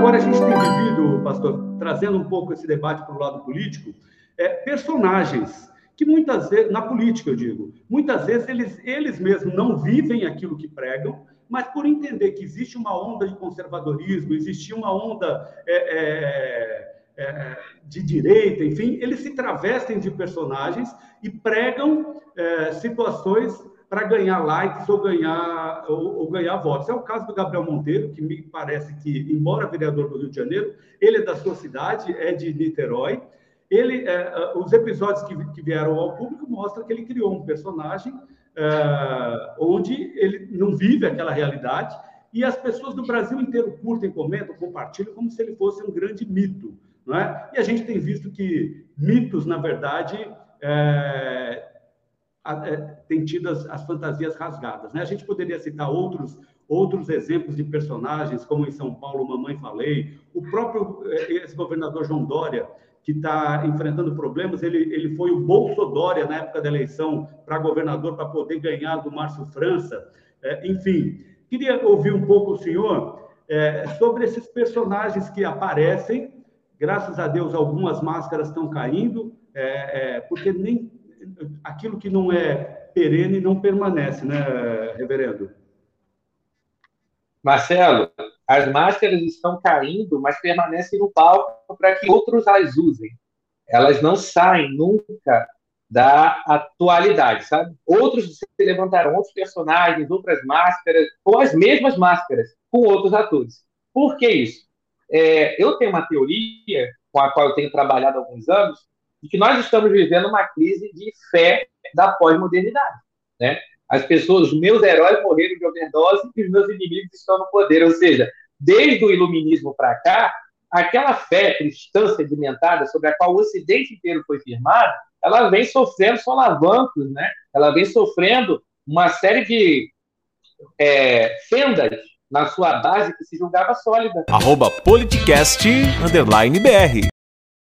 agora a gente tem vivido, pastor, trazendo um pouco esse debate para o lado político, é, personagens que muitas vezes, na política eu digo, muitas vezes eles, eles mesmos não vivem aquilo que pregam, mas por entender que existe uma onda de conservadorismo, existe uma onda é, é, é, de direita, enfim, eles se travestem de personagens e pregam é, situações para ganhar likes ou ganhar, ou, ou, ganhar votos. É o caso do Gabriel Monteiro, que me parece que, embora vereador do Rio de Janeiro, ele é da sua cidade, é de Niterói. Ele, é, os episódios que, que, vieram ao público mostram que ele criou um personagem é, onde ele não vive aquela realidade e as pessoas do Brasil inteiro curtem, comentam, compartilham como se ele fosse um grande mito. É? E a gente tem visto que mitos, na verdade, é, é, tem tido as, as, fantasias rasgadas. Né? A gente poderia citar outros, outros exemplos de personagens, como em São Paulo, Mamãe Falei, o próprio é, ex-governador João Dória, que está enfrentando problemas, ele, ele foi o Bolso Dória na época da eleição para governador, para poder ganhar do Márcio França. É, enfim, queria ouvir um pouco o senhor é, sobre esses personagens que aparecem Graças a Deus, algumas máscaras estão caindo, é, é, porque nem aquilo que não é perene não permanece, né, reverendo? Marcelo, as máscaras estão caindo, mas permanecem no palco para que outros as usem. Elas não saem nunca da atualidade, sabe? Outros se levantaram, outros personagens, outras máscaras, ou as mesmas máscaras, com outros atores. Por que isso? É, eu tenho uma teoria com a qual eu tenho trabalhado há alguns anos, de que nós estamos vivendo uma crise de fé da pós-modernidade. Né? As pessoas, os meus heróis morreram de overdose e os meus inimigos estão no poder. Ou seja, desde o iluminismo para cá, aquela fé cristã sedimentada sobre a qual o Ocidente inteiro foi firmado, ela vem sofrendo solavancos, né? ela vem sofrendo uma série de é, fendas na sua base que se julgava sólida. Arroba politicast, underline BR.